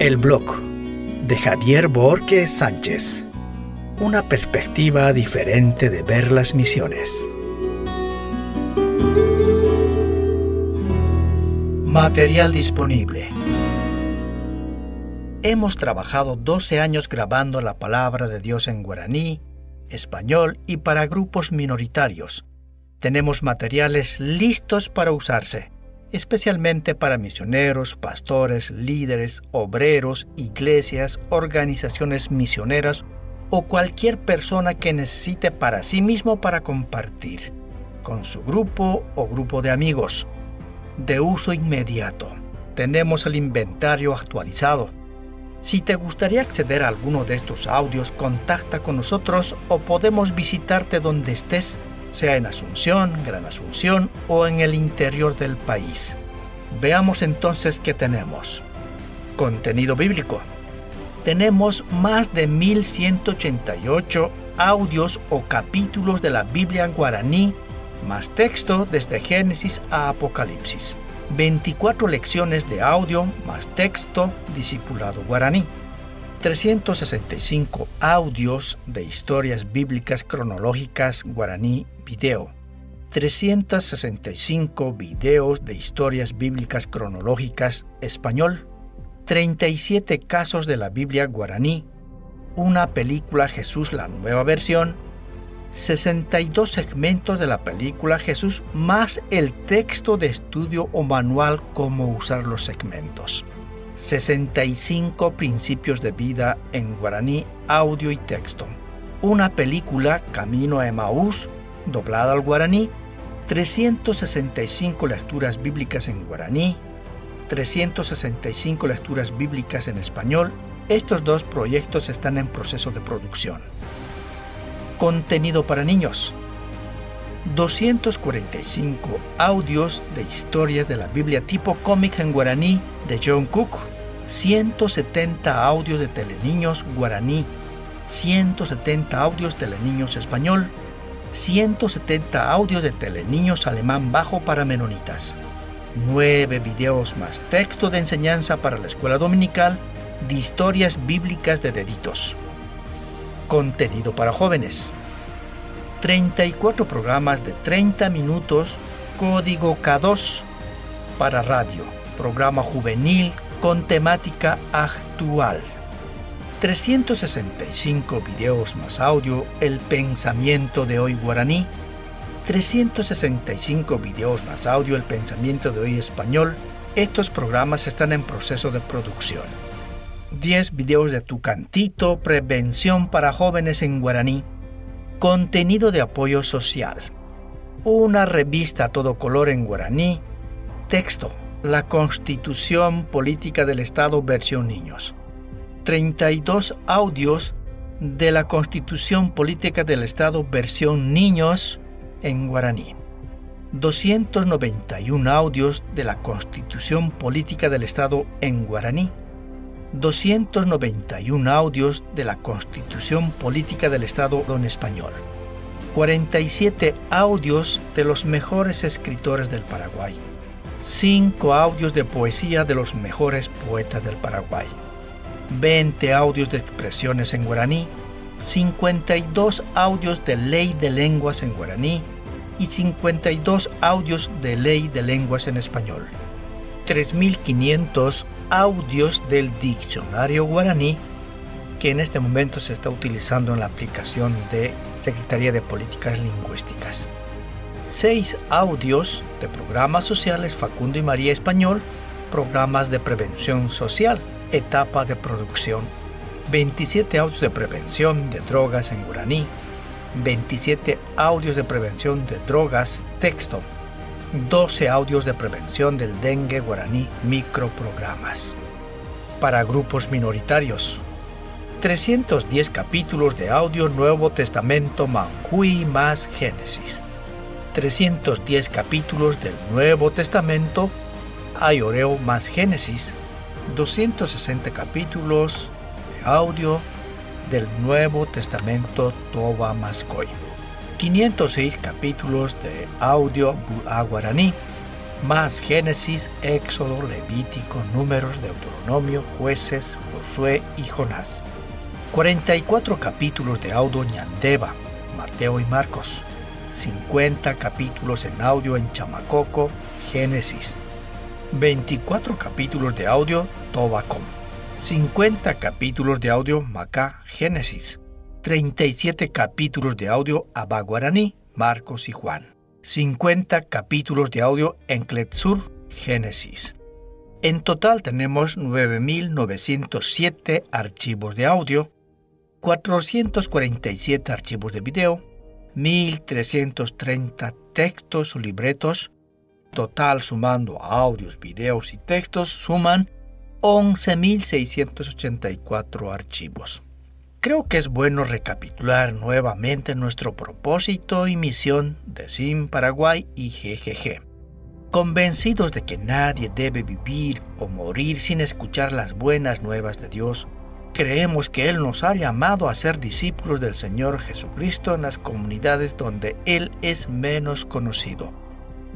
El blog de Javier Borges Sánchez. Una perspectiva diferente de ver las misiones. Material disponible. Hemos trabajado 12 años grabando la palabra de Dios en guaraní, español y para grupos minoritarios. Tenemos materiales listos para usarse especialmente para misioneros, pastores, líderes, obreros, iglesias, organizaciones misioneras o cualquier persona que necesite para sí mismo para compartir, con su grupo o grupo de amigos. De uso inmediato. Tenemos el inventario actualizado. Si te gustaría acceder a alguno de estos audios, contacta con nosotros o podemos visitarte donde estés sea en Asunción, Gran Asunción o en el interior del país. Veamos entonces qué tenemos. Contenido bíblico. Tenemos más de 1188 audios o capítulos de la Biblia guaraní, más texto desde Génesis a Apocalipsis. 24 lecciones de audio más texto discipulado guaraní. 365 audios de historias bíblicas cronológicas guaraní video, 365 videos de historias bíblicas cronológicas español, 37 casos de la Biblia guaraní, una película Jesús la nueva versión, 62 segmentos de la película Jesús más el texto de estudio o manual cómo usar los segmentos. 65 principios de vida en guaraní, audio y texto. Una película Camino a Emaús doblada al guaraní, 365 lecturas bíblicas en guaraní, 365 lecturas bíblicas en español. Estos dos proyectos están en proceso de producción. Contenido para niños. 245 audios de historias de la Biblia tipo cómic en guaraní de John Cook, 170 audios de teleniños guaraní, 170 audios de teleniños español, 170 audios de teleniños alemán bajo para menonitas, 9 videos más texto de enseñanza para la escuela dominical de historias bíblicas de deditos. Contenido para jóvenes. 34 programas de 30 minutos Código K2 para radio, programa juvenil con temática actual. 365 videos más audio El pensamiento de hoy guaraní, 365 videos más audio El pensamiento de hoy español. Estos programas están en proceso de producción. 10 videos de tu cantito, prevención para jóvenes en guaraní, contenido de apoyo social, una revista a todo color en guaraní, texto, la Constitución Política del Estado versión niños 32 audios de la Constitución Política del Estado versión niños en guaraní. 291 audios de la Constitución Política del Estado en guaraní. 291 audios de la Constitución Política del Estado en español. 47 audios de los mejores escritores del Paraguay. 5 audios de poesía de los mejores poetas del Paraguay. 20 audios de expresiones en guaraní, 52 audios de ley de lenguas en guaraní y 52 audios de ley de lenguas en español. 3.500 audios del diccionario guaraní que en este momento se está utilizando en la aplicación de Secretaría de Políticas Lingüísticas. 6 audios de programas sociales Facundo y María Español, programas de prevención social etapa de producción, 27 audios de prevención de drogas en guaraní, 27 audios de prevención de drogas texto, 12 audios de prevención del dengue guaraní microprogramas. Para grupos minoritarios, 310 capítulos de audio Nuevo Testamento Manjui más Génesis. 310 capítulos del Nuevo Testamento Ayoreo más Génesis 260 capítulos de audio del Nuevo Testamento Toba Mascoy, 506 capítulos de audio a guaraní, más Génesis, Éxodo, Levítico, Números, Deuteronomio, Jueces, Josué y Jonás. 44 capítulos de audio Ñandeva, Mateo y Marcos. 50 capítulos en audio en Chamacoco, Génesis. 24 capítulos de audio Tobacom. 50 capítulos de audio Macá, Génesis. 37 capítulos de audio Abaguaraní, Marcos y Juan. 50 capítulos de audio en Cletsur, Génesis. En total tenemos 9.907 archivos de audio, 447 archivos de video, 1.330 textos o libretos, total sumando audios, videos y textos suman 11.684 archivos. Creo que es bueno recapitular nuevamente nuestro propósito y misión de SIM Paraguay y GGG. Convencidos de que nadie debe vivir o morir sin escuchar las buenas nuevas de Dios, creemos que Él nos ha llamado a ser discípulos del Señor Jesucristo en las comunidades donde Él es menos conocido.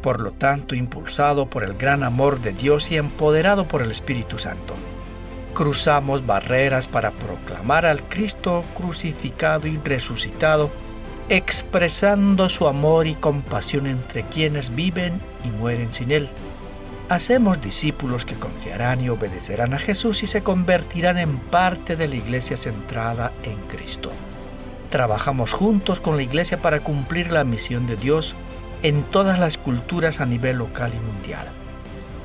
Por lo tanto, impulsado por el gran amor de Dios y empoderado por el Espíritu Santo cruzamos barreras para proclamar al Cristo crucificado y resucitado, expresando su amor y compasión entre quienes viven y mueren sin Él. Hacemos discípulos que confiarán y obedecerán a Jesús y se convertirán en parte de la iglesia centrada en Cristo. Trabajamos juntos con la iglesia para cumplir la misión de Dios en todas las culturas a nivel local y mundial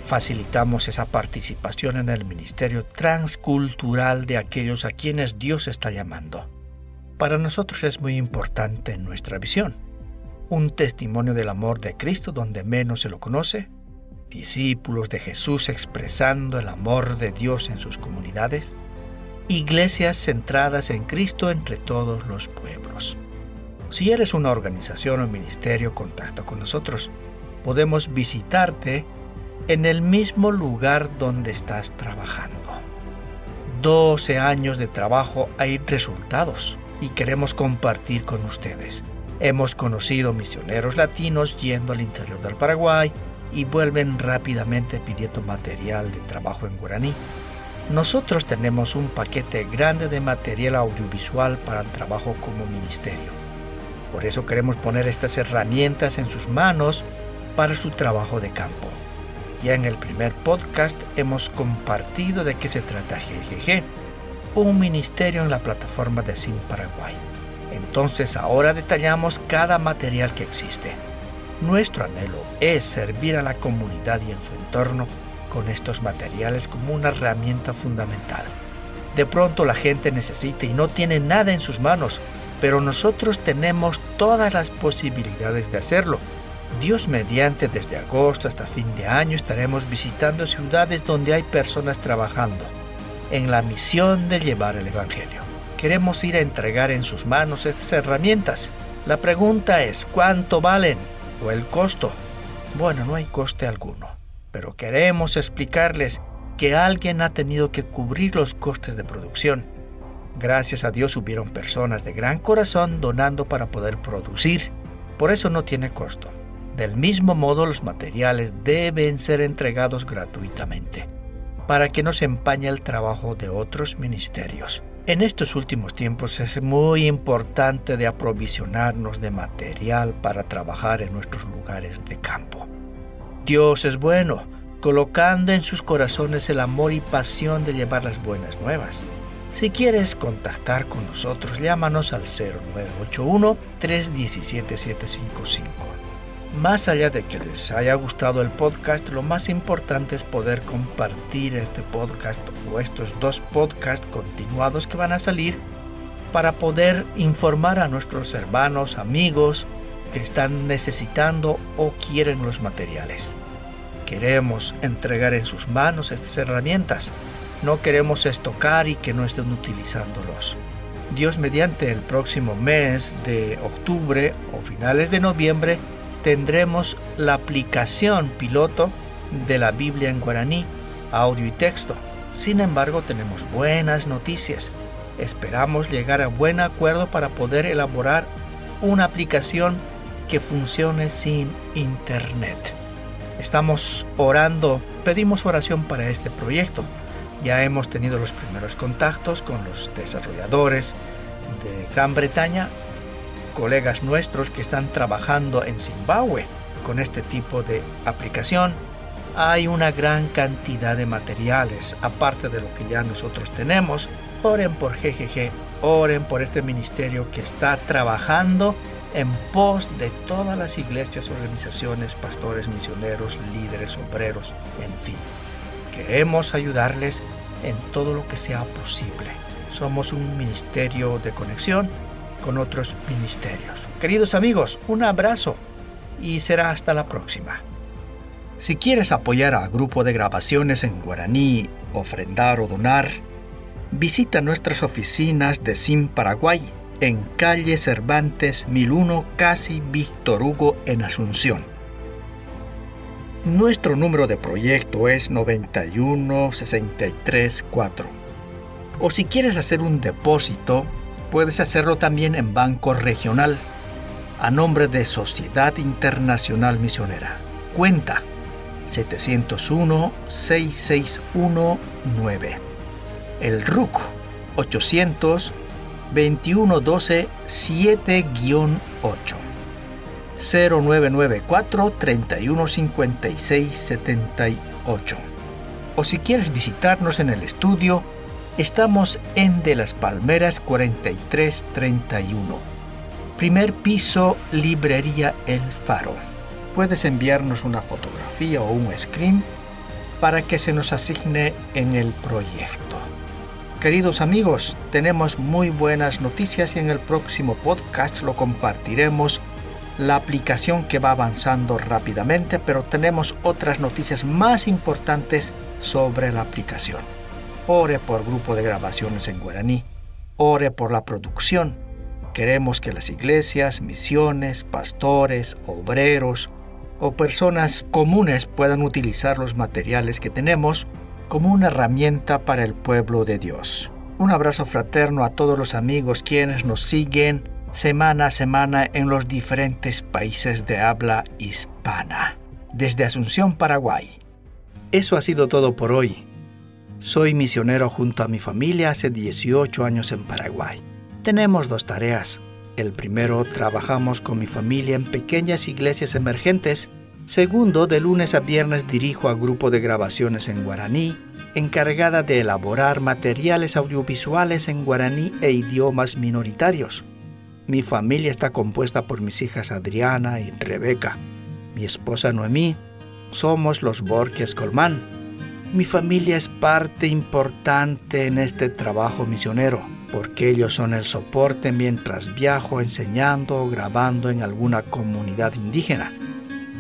facilitamos esa participación en el ministerio transcultural de aquellos a quienes Dios está llamando. Para nosotros es muy importante nuestra visión. Un testimonio del amor de Cristo donde menos se lo conoce, discípulos de Jesús expresando el amor de Dios en sus comunidades, iglesias centradas en Cristo entre todos los pueblos. Si eres una organización o ministerio, contacta con nosotros. Podemos visitarte en el mismo lugar donde estás trabajando. 12 años de trabajo hay resultados y queremos compartir con ustedes. Hemos conocido misioneros latinos yendo al interior del Paraguay y vuelven rápidamente pidiendo material de trabajo en guaraní. Nosotros tenemos un paquete grande de material audiovisual para el trabajo como ministerio. Por eso queremos poner estas herramientas en sus manos para su trabajo de campo. Ya en el primer podcast hemos compartido de qué se trata GGG, un ministerio en la plataforma de Sim Paraguay. Entonces ahora detallamos cada material que existe. Nuestro anhelo es servir a la comunidad y en su entorno con estos materiales como una herramienta fundamental. De pronto la gente necesita y no tiene nada en sus manos, pero nosotros tenemos todas las posibilidades de hacerlo Dios mediante desde agosto hasta fin de año estaremos visitando ciudades donde hay personas trabajando en la misión de llevar el Evangelio. Queremos ir a entregar en sus manos estas herramientas. La pregunta es, ¿cuánto valen? ¿O el costo? Bueno, no hay coste alguno, pero queremos explicarles que alguien ha tenido que cubrir los costes de producción. Gracias a Dios hubieron personas de gran corazón donando para poder producir. Por eso no tiene costo. Del mismo modo, los materiales deben ser entregados gratuitamente, para que no se empañe el trabajo de otros ministerios. En estos últimos tiempos es muy importante de aprovisionarnos de material para trabajar en nuestros lugares de campo. Dios es bueno, colocando en sus corazones el amor y pasión de llevar las buenas nuevas. Si quieres contactar con nosotros, llámanos al 0981 317 755. Más allá de que les haya gustado el podcast, lo más importante es poder compartir este podcast o estos dos podcasts continuados que van a salir para poder informar a nuestros hermanos, amigos que están necesitando o quieren los materiales. Queremos entregar en sus manos estas herramientas. No queremos estocar y que no estén utilizándolos. Dios mediante el próximo mes de octubre o finales de noviembre tendremos la aplicación piloto de la Biblia en guaraní, audio y texto. Sin embargo, tenemos buenas noticias. Esperamos llegar a buen acuerdo para poder elaborar una aplicación que funcione sin internet. Estamos orando, pedimos oración para este proyecto. Ya hemos tenido los primeros contactos con los desarrolladores de Gran Bretaña, colegas nuestros que están trabajando en Zimbabue con este tipo de aplicación. Hay una gran cantidad de materiales, aparte de lo que ya nosotros tenemos. Oren por GGG, oren por este ministerio que está trabajando en pos de todas las iglesias, organizaciones, pastores, misioneros, líderes, obreros, en fin. Queremos ayudarles en todo lo que sea posible. Somos un ministerio de conexión con otros ministerios. Queridos amigos, un abrazo y será hasta la próxima. Si quieres apoyar a Grupo de Grabaciones en Guaraní, ofrendar o donar, visita nuestras oficinas de SIM Paraguay en calle Cervantes 1001, casi Víctor Hugo en Asunción. Nuestro número de proyecto es 91634. O si quieres hacer un depósito, puedes hacerlo también en Banco Regional, a nombre de Sociedad Internacional Misionera. Cuenta 701-6619. El RUC 800 2112 7-8 0994 3156 78 o si quieres visitarnos en el estudio estamos en De las Palmeras 4331 primer piso librería El Faro. Puedes enviarnos una fotografía o un screen para que se nos asigne en el proyecto. Queridos amigos, tenemos muy buenas noticias y en el próximo podcast lo compartiremos. La aplicación que va avanzando rápidamente, pero tenemos otras noticias más importantes sobre la aplicación. Ore por grupo de grabaciones en guaraní, ore por la producción. Queremos que las iglesias, misiones, pastores, obreros o personas comunes puedan utilizar los materiales que tenemos como una herramienta para el pueblo de Dios. Un abrazo fraterno a todos los amigos quienes nos siguen semana a semana en los diferentes países de habla hispana. Desde Asunción, Paraguay. Eso ha sido todo por hoy. Soy misionero junto a mi familia hace 18 años en Paraguay. Tenemos dos tareas. El primero, trabajamos con mi familia en pequeñas iglesias emergentes Segundo, de lunes a viernes dirijo a grupo de grabaciones en guaraní, encargada de elaborar materiales audiovisuales en guaraní e idiomas minoritarios. Mi familia está compuesta por mis hijas Adriana y Rebeca, mi esposa Noemí, somos los Borges Colmán. Mi familia es parte importante en este trabajo misionero, porque ellos son el soporte mientras viajo enseñando o grabando en alguna comunidad indígena.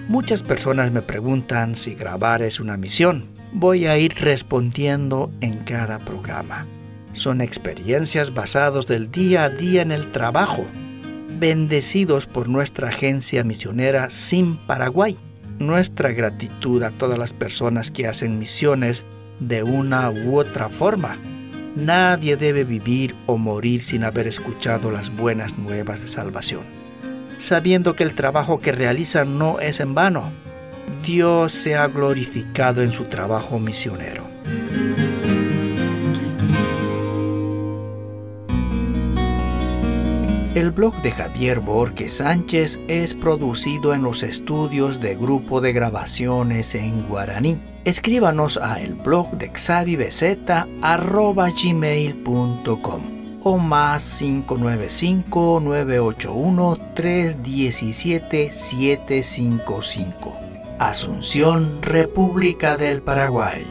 Muchas personas me preguntan si grabar es una misión. Voy a ir respondiendo en cada programa. Son experiencias basadas del día a día en el trabajo, bendecidos por nuestra agencia misionera Sin Paraguay. Nuestra gratitud a todas las personas que hacen misiones de una u otra forma. Nadie debe vivir o morir sin haber escuchado las buenas nuevas de salvación sabiendo que el trabajo que realizan no es en vano. Dios se ha glorificado en su trabajo misionero. El blog de Javier Borges Sánchez es producido en los estudios de Grupo de Grabaciones en Guaraní. Escríbanos a el blog de xavibz.gmail.com o más 595-981-317-755. Asunción, República del Paraguay.